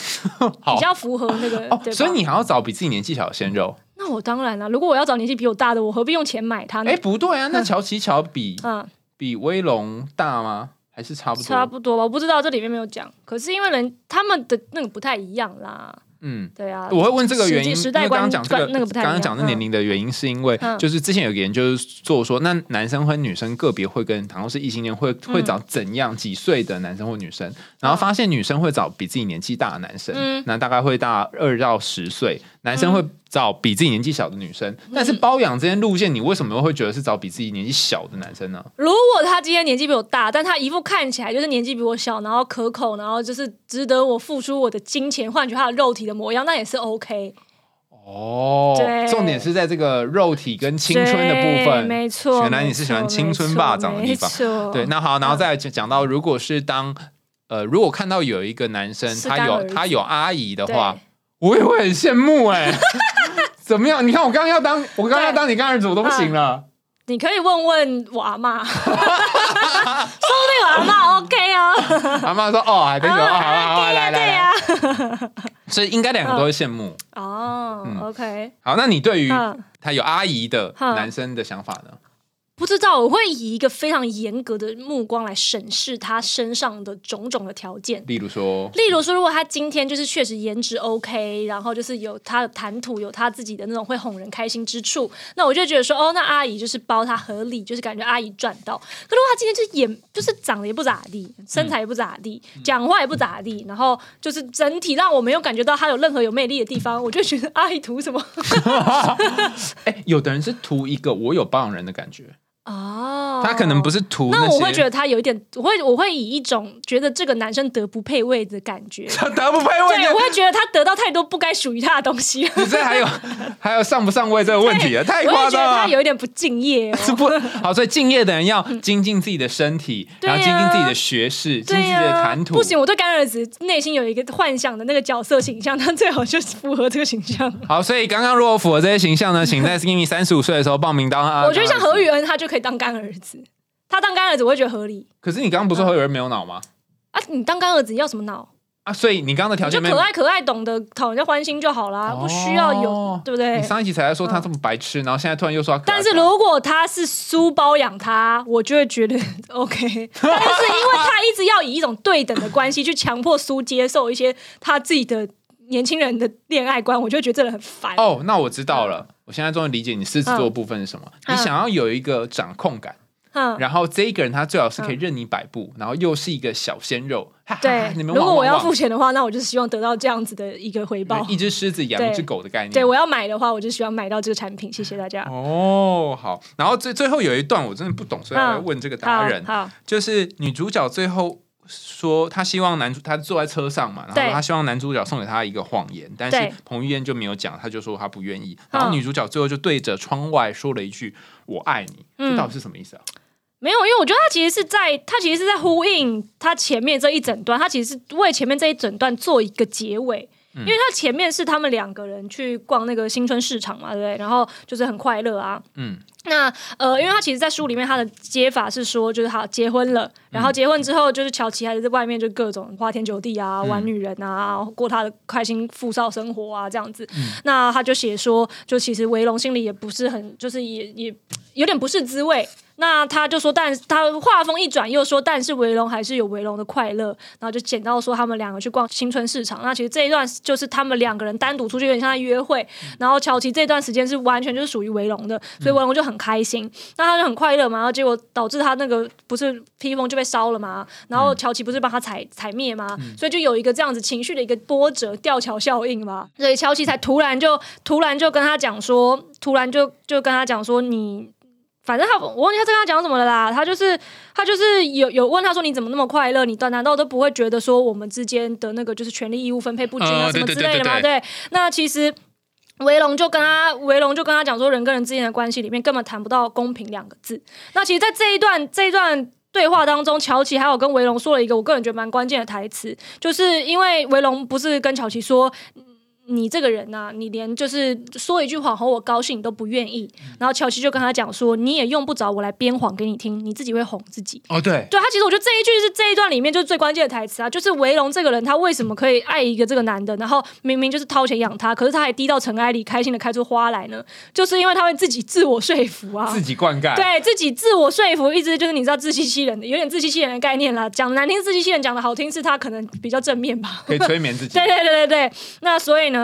比较符合那个？所以你还要找比自己年纪小的鲜肉？那我当然了，如果我要找年纪比我大的，我何必用钱买它呢？哎，不对啊，那乔琪乔比嗯，比威龙大吗？还是差不多？差不多吧，我不知道这里面没有讲。可是因为人他们的那个不太一样啦，嗯。对啊。我会问这个原因，因为刚刚讲这个那个不太。刚刚讲的年龄的原因，是因为嗯就是之前有个研究做说，那男生和女生个别会跟，倘若是异性恋会会找怎样几岁的男生或女生，然后发现女生会找比自己年纪大的男生，嗯那大概会大二到十岁，男生会找比自己年纪小的女生，嗯。但是包养这些路线，你为什么会觉得是找比自己年纪小的男生呢？如果他今天年纪比我大，但他一副看起来就是年纪比我小，然后可口，然后就是值得我付出我的金钱换取他的肉体的模样，那也是 OK。哦，重点是在这个肉体跟青春的部分，对没错。原来你是喜欢青春霸掌的地方。对，那好，然后再讲讲到，如果是当呃，如果看到有一个男生他有他有阿姨的对。话，我也会很羡慕哎、怎么样？你看我刚刚要当，我刚刚要当你干儿子，我都不行了。你可以问问我阿妈，说不定我阿妈 OK 哦。阿妈说：“哦，还挺久，哦，好好好，对呀来来呀。所以应该两个都会羡慕。哦嗯，OK，好，那你对于嗯，他有阿姨的嗯男生的想法呢？不知道我会以一个非常严格的目光来审视他身上的种种的条件。例如说，例如说，如果他今天就是确实颜值 OK，然后就是有他的谈吐，有他自己的那种会哄人开心之处，那我就觉得说，哦，那阿姨就是包他合理，就是感觉阿姨赚到。可如果他今天就是也就是长得也不咋地，身材也不咋地，讲话也不咋地，然后就是整体让我没有感觉到他有任何有魅力的地方，我就觉得阿姨图什么 哎，有的人是图一个我有包养人的感觉，哦他可能不是图那我会觉得他有一点，我会我会以一种觉得这个男生德不配位的感觉，他德不配位对，我会觉得他得到太多不该属于他的东西了。你这还有 还有上不上位这个问题啊，太我会觉得他夸张了。有一点不敬业是哦。不好，所以敬业的人要精进自己的身体，然后精进自己的学识，精进自己的、谈吐。不行，我对干儿子内心有一个幻想的那个角色形象，他最好就是符合这个形象。好，所以刚刚如果符合这些形象呢，请在 Skinny 三十五岁的时候报名当啊。我觉得像何宇恩，他就可以当干儿子。他当干儿子，我会觉得合理可是你刚刚不是说有人没有脑吗？啊！你当干儿子，你要什么脑？啊，所以你刚刚的条件就可爱可爱，懂得讨人家欢心就好啦，哦不需要有，对不对你？上一集才在说他这么白痴，然后现在突然又说他可爱但是如果他是苏包养他，我就会觉得 OK。但是因为他一直要以一种对等的关系去强迫苏接受一些他自己的年轻人的恋爱观，我就会觉得这人很烦。哦，那我知道了，我现在终于理解你狮子座的部分是什么。嗯你想要有一个掌控感，嗯，然后这一个人他最好是可以任你摆布，然后又是一个小鲜肉。对。如果我要付钱的话，那我就是希望得到这样子的一个回报。一只狮子养一只狗的概念。对，我要买的话，我就希望买到这个产品。谢谢大家。哦，好。然后最最后有一段我真的不懂，所以我要问这个达人，好，好就是女主角最后。说他希望男主，他坐在车上嘛，然后他希望男主角送给他一个谎言，但是彭于晏就没有讲，他就说他不愿意。然后女主角最后就对着窗外说了一句“我爱你”，嗯这到底是什么意思啊？没有，因为我觉得他其实是在，他其实是在呼应他前面这一整段，他其实是为前面这一整段做一个结尾。嗯因为他前面是他们两个人去逛那个新春市场嘛，对不对？然后就是很快乐啊。嗯，那呃，因为他其实，在书里面他的接法是说，就是好结婚了，然后结婚之后，就是乔琪还是在外面就各种花天酒地啊，玩女人啊，过他的开心富少生活啊，这样子。那他就写说，就其实维龙心里也不是很，就是也也有点不是滋味。那他就说，但他话锋一转，又说，但是维龙还是有维龙的快乐。然后就捡到说他们两个去逛新春市场。那其实这一段就是他们两个人单独出去，有点像在约会。然后乔琪这段时间是完全就是属于维龙的，所以维龙就很开心，那他就很快乐嘛。然后结果导致他那个不是披风就被烧了嘛，然后乔琪不是帮他踩踩灭嘛？所以就有一个这样子情绪的一个波折，吊桥效应嘛。所以乔琪才突然就突然就跟他讲说，突然就就跟他讲说你。反正他，我忘记他在跟他讲什么了啦。他就是他就是有有问他说你怎么那么快乐？你难道都不会觉得说我们之间的那个就是权利义务分配不均啊呃什么之类的吗？对对，那其实。维龙就跟他，维龙就跟他讲说，人跟人之间的关系里面根本谈不到公平两个字。那其实，在这一段这一段对话当中，乔琪还有跟维龙说了一个我个人觉得蛮关键的台词，就是因为维龙不是跟乔琪说。你这个人呐、你连就是说一句谎哄我高兴你都不愿意。然后乔西就跟他讲说，你也用不着我来编谎给你听，你自己会哄自己。哦，对，对他，其实我觉得这一句是这一段里面就是最关键的台词啊，就是维龙这个人他为什么可以爱一个这个男的，然后明明就是掏钱养他，可是他还低到尘埃里开心的开出花来呢？就是因为他会自己自我说服啊，自己灌溉，对自己自我说服，一直就是你知道自欺欺人的，有点自欺欺人的概念啦。讲难听自欺欺人，讲的好听是他可能比较正面吧。可以催眠自己 对。对对对对，那所以呢，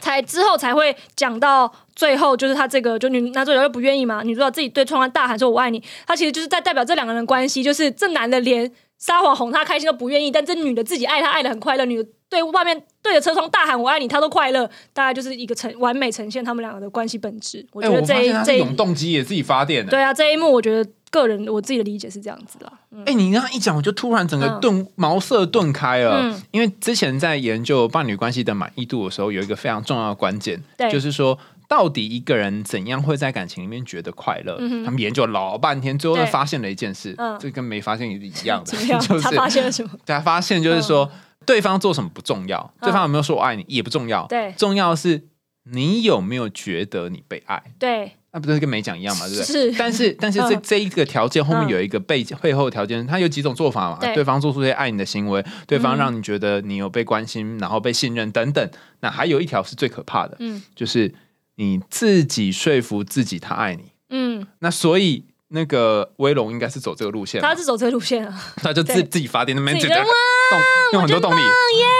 才之后才会讲到最后，就是他这个就女男主角又不愿意嘛，女主角自己对窗外大喊说“我爱你”，他其实就是在代表这两个人的关系，就是这男的连撒谎哄他开心都不愿意，但这女的自己爱他爱的很快乐，女的对外面对着车窗大喊我爱你，他都快乐，大概就是一个呈完美呈现他们两个的关系本质。我、觉得这一这一动机也自己发电的。对啊这一幕，我觉得个人我自己的理解是这样子的。嗯哎、你这样一讲，我就突然整个嗯顿、茅塞顿开了。嗯因为之前在研究伴侣关系的满意度的时候，有一个非常重要的关键，就是说。到底一个人怎样会在感情里面觉得快乐？嗯他们研究了老半天，最后对发现了一件事，嗯这跟没发现也是一样的？就是他发现了什么？他发现就是说，对方做什么不重要，嗯对方有没有说我爱你也不重要，对重要的是你有没有觉得你被爱。对，那不是跟没讲一样嘛，对不对？是但是但是这嗯这一个条件后面嗯有一个背背后条件，它有几种做法嘛？对对方做出一些爱你的行为，对方嗯让你觉得你有被关心，然后被信任等等。那还有一条是最可怕的，嗯就是你自己说服自己他爱你。嗯，那所以那个威龙应该是走这个路线，他是走这个路线啊。他就自自己发电那边就自己动用很多动力，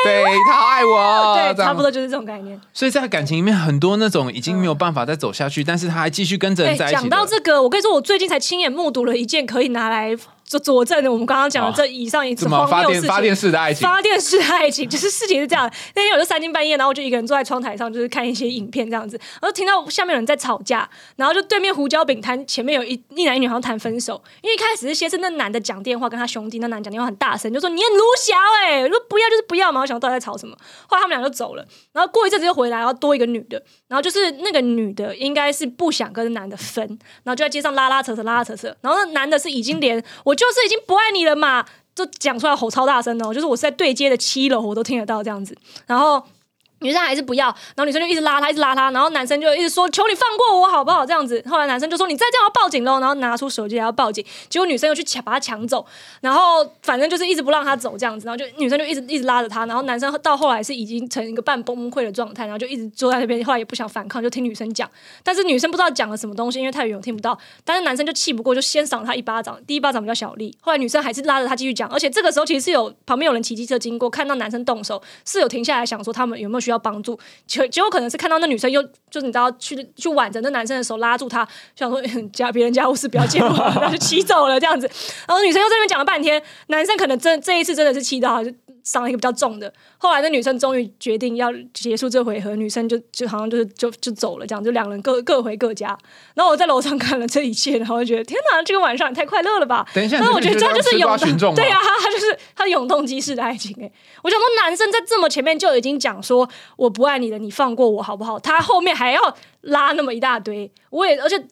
对他好爱我，对，差不多就是这种概念。所以在感情里面，很多那种已经没有办法再走下去，但是他还继续跟着人在一起讲到这个，我跟你说，我最近才亲眼目睹了一件可以拿来佐佐证的我们刚刚讲的哦这以上一次荒谬事情。电发电式的爱情？发电式爱情，就是事情是这样。那天我就三更半夜，然后我就一个人坐在窗台上，就是看一些影片这样子，然后听到下面有人在吵架，然后就对面胡椒饼摊前面有一一男一女好像谈分手，因为一开始是先是那男的讲电话跟他兄弟，那男的讲电话很大声，就说你很鲁小哎、欸，说不要就是不要嘛，我想到底在吵什么，后来他们俩就走了，然后过一阵子又回来，然后多一个女的，然后就是那个女的应该是不想跟男的分，然后就在街上拉拉扯扯拉拉扯扯，然后那男的是已经连我就是已经不爱你了嘛，就讲出来吼超大声的哦，就是我是在对接的七楼，我都听得到这样子，然后。女生还是不要，然后女生就一直拉他，一直拉他，然后男生就一直说：“求你放过我好不好？”这样子，后来男生就说：“你再这样要报警喽！”然后拿出手机来要报警，结果女生又去抢把他抢走，然后反正就是一直不让他走这样子，然后就女生就一直一直拉着他，然后男生到后来是已经成一个半崩溃的状态，然后就一直坐在那边，后来也不想反抗，就听女生讲，但是女生不知道讲了什么东西，因为太远我听不到，但是男生就气不过，就先赏他一巴掌，第一巴掌比较小力，后来女生还是拉着他继续讲，而且这个时候其实是有旁边有人骑机车经过，看到男生动手，是有停下来想说他们有没有需要帮助，结结果可能是看到那女生又就是你知道去去挽着那男生的手拉住他，想说家别人家务事不要介入，然后就骑走了这样子，然后女生又在那边讲了半天，男生可能真这一次真的是气到就伤了一个比较重的，后来那女生终于决定要结束这回合，女生就就好像就是就就走了这样，就两人各各回各家。然后我在楼上看了这一切，然后就觉得天哪，这个晚上也太快乐了吧！等一下，那我觉得这这就是永群众吗，对啊，他他就是他的永动机式的爱情哎、我想说，男生在这么前面就已经讲说我不爱你了，你放过我好不好？他后面还要拉那么一大堆，我也而且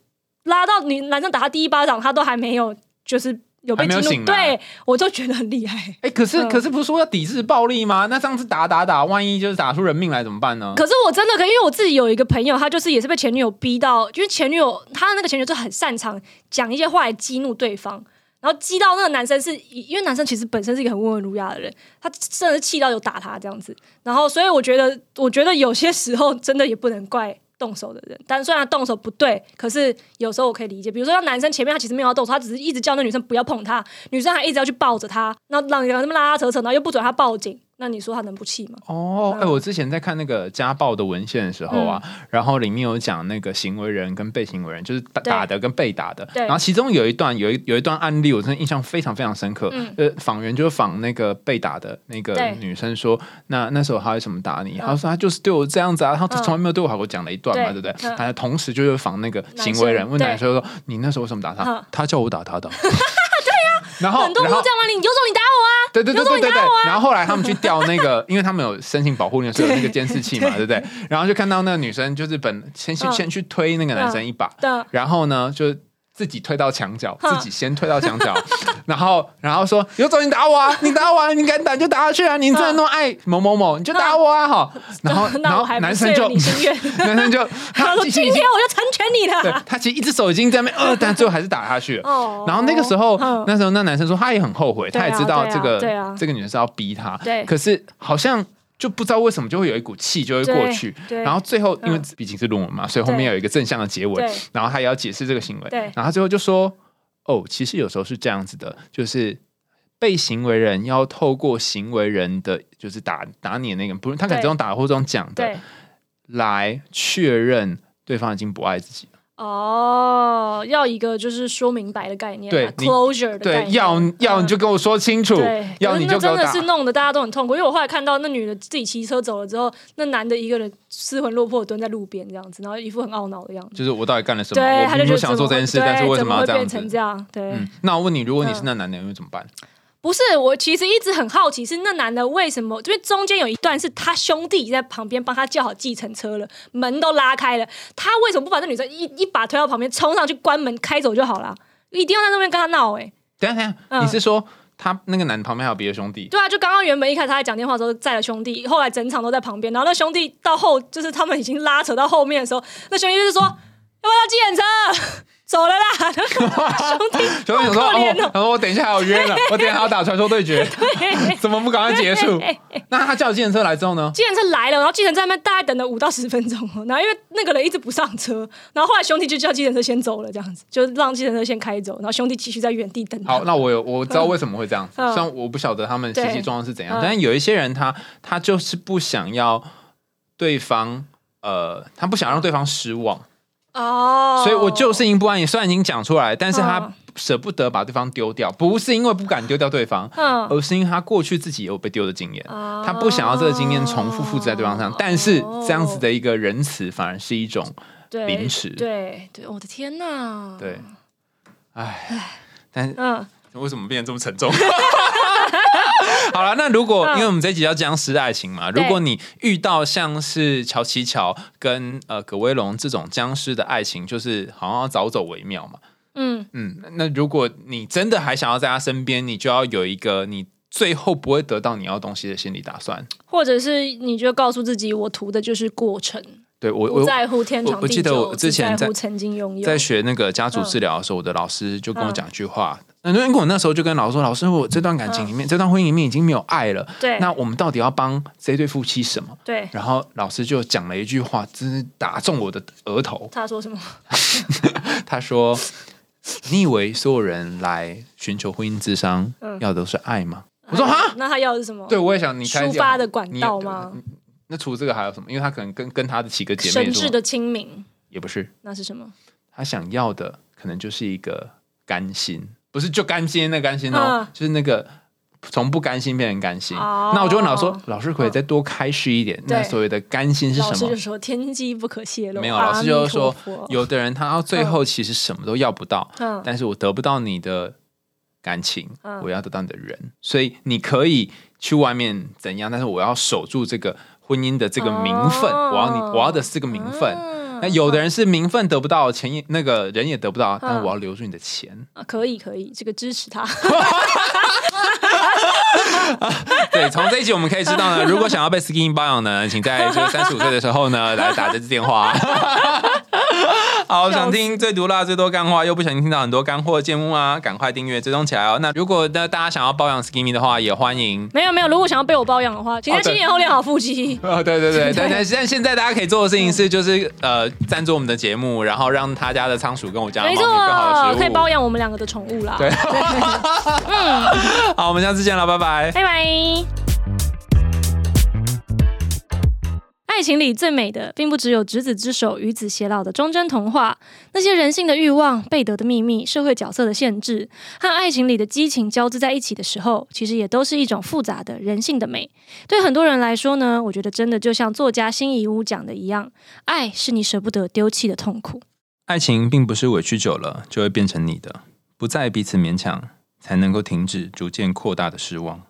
拉到你男生打他第一巴掌，他都还没有就是有被激怒，对我就觉得很厉害。哎、可是、嗯可是不是说要抵制暴力吗？那这样子打打打，万一就是打出人命来怎么办呢？可是我真的可以，因为我自己有一个朋友，他就是也是被前女友逼到，因为前女友他的那个前女友就很擅长讲一些话来激怒对方，然后激到那个男生是，因为男生其实本身是一个很温文儒雅的人，他甚至气到有打他这样子，然后所以我觉得，我觉得有些时候真的也不能怪。动手的人，但虽然动手不对，可是有时候我可以理解。比如说，像男生前面他其实没有要动手，他只是一直叫那女生不要碰他，女生还一直要去抱着他，那让人那么拉拉扯扯，然后又不准他报警，那你说他能不气吗？哦，哎、嗯我之前在看那个家暴的文献的时候啊，然后里面有讲那个行为人跟被行为人，就是打打的跟被打的。对然后其中有一段有一有一段案例，我真的印象非常非常深刻。嗯呃，访员就是访那个被打的那个女生说，那那时候他为什么打你？嗯她说他就是对我这样子啊，他嗯从来没有对我好。过讲了一段嘛，对对不对？嗯他同时就是访那个行为人，问男生说：“你那时候为什么打他嗯？”他叫我打他的。对呀，然后很多人都这样吗？你有种你打我啊！对对对对对对。然后后来他们去调那个，因为他们有申请保护令，所以有那个监视器嘛，对不对？然后就看到那个女生就是本先去嗯先去推那个男生一把，然后呢就。自己推到墙角，自己先推到墙角，然后然后说：“有种你打我啊！你打我啊！你敢打就打下去啊！你真的那么爱某某某，你就打我啊！”哈，然后然后 男生就。男生就他说：“其实已经今天我就成全你对了。他其实一只手已经在那边呃，但最后还是打下去”了。哦然后那个时候嗯，那时候那男生说他也很后悔，他也知道这个这个女生是要逼他，对可是好像就不知道为什么就会有一股气就会过去，然后最后因为嗯毕竟是论文嘛，所以后面有一个正向的结尾，然后他也要解释这个行为，然后他最后就说：“哦，其实有时候是这样子的，就是。”被行为人要透过行为人的，就是打打你的那个，不是他可能这种打或这种讲的，对，来确认对方已经不爱自己了。哦，要一个就是说明白的概念嘛，对，closure 的概对，念。要要你就跟我说清楚对，，要你就真的是。弄得大家都很痛苦。因为我后来看到那女的自己骑车走了之后，那男的一个人失魂落魄蹲在路边这样子，然后一副很懊恼的样子。就是我到底干了什么？对，他就想做这件事，但是为什么要这样子怎么会变成？这样？对，嗯，那我问你，如果你是那男的，你会怎么办？不是我其实一直很好奇，是那男的为什么？因为中间有一段是他兄弟在旁边帮他叫好计程车了，门都拉开了，他为什么不把那女生一一把推到旁边，冲上去关门开走就好了？一定要在那边跟他闹？哎，等下等下，嗯你是说他那个男的旁边还有别的兄弟？对啊，就刚刚原本一开始他在讲电话的时候在了兄弟，后来整场都在旁边，然后那兄弟到后就是他们已经拉扯到后面的时候，那兄弟就是说要不要计程车？走了啦，兄弟兄弟说，哦，好可怜哦然后我等一下还有约呢，我等一下还要打传说对决，怎么不赶快结束？那他叫计程车来之后呢？计程车来了，然后计程车在那边大概等了五到十分钟哦，然后因为那个人一直不上车，然后后来兄弟就叫计程车先走了，这样子就让计程车先开走，然后兄弟继续在原地等。好，那我有我知道为什么会这样子，嗯虽然我不晓得他们实际对状况是怎样嗯，但是有一些人他他就是不想要对方。呃，他不想让对方失望，哦，所以我就是因不安。也虽然已经讲出来，但是他嗯。舍不得把对方丢掉，不是因为不敢丢掉对方，嗯，而是因为他过去自己也有被丢的经验，哦。他不想要这个经验重复复制在对方上。但是这样子的一个仁慈，反而是一种对凌迟。对对，我的天哪，对，哎，但是嗯，为什么变得这么沉重？好了，那如果、嗯因为我们这一集叫僵尸的爱情嘛，如果你遇到像是乔琪乔跟呃葛威龙这种僵尸的爱情，就是好像要早走为妙嘛。嗯，嗯，那如果你真的还想要在他身边，你就要有一个你最后不会得到你要东西的心理打算。或者是你就告诉自己，我图的就是过程，对我我不在乎天长地久，我我记得我之前在乎曾经拥有，在学那个家族治疗的时候，我的老师就跟我讲一句话。那因为我那时候就跟老师说：“老师，我这段感情里面，这段婚姻里面已经没有爱了。对那我们到底要帮这对夫妻什么？”对。然后老师就讲了一句话，真是打中我的额头。他说什么？他说：“你以为所有人来寻求婚姻智商，嗯要的都是爱吗？”我说：“哈，那他要的是什么？对，我也想你开抒发的管道吗？那除了这个还有什么？因为他可能跟跟他的几个姐妹说，神智的清明，也不是，那是什么？他想要的可能就是一个甘心，不是就甘心那甘心哦，嗯。就是那个从不甘心变成甘心。哦。那我就问老师说：“老师可以再多开示一点，对。那所谓的甘心是什么？老师就？”说天机不可泄露。没有，老师就是说阿弥陀佛，有的人他到最后其实什么都要不到，嗯。但是我得不到你的感情，嗯。我要得到你的人，所以你可以去外面怎样，但是我要守住这个婚姻的这个名分，哦。我要你我要的是这个名分。有的人是名分得不到，钱也那个人也得不到，但我要留住你的钱。啊可以可以，这个支持他。对，从这一集我们可以知道呢，如果想要被 skin 包养呢，请在这个三十五岁的时候呢来打这支电话。好，想听最毒辣、最多干话，又不小心听到很多干货的节目啊？赶快订阅、追踪起来哦。那如果呢大家想要包养 skinny 的话，也欢迎。没有没有，如果想要被我包养的话，请在哦对七年后练好腹肌。哦，对对对，对 但但但现在大家可以做的事情是，就是呃，赞助我们的节目，然后让他家的仓鼠跟我家的没猫咪更好的食错，物。可以包养我们两个的宠物啦。对好，我们下次见了，拜拜。拜拜。爱情里最美的，并不只有执子之手，与子偕老的忠贞童话，那些人性的欲望、背德的秘密、社会角色的限制，和爱情里的激情交织在一起的时候，其实也都是一种复杂的人性的美。对很多人来说呢，我觉得真的就像作家辛夷坞讲的一样，爱是你舍不得丢弃的痛苦。爱情并不是委屈久了就会变成你的，不再彼此勉强，才能够停止逐渐扩大的失望。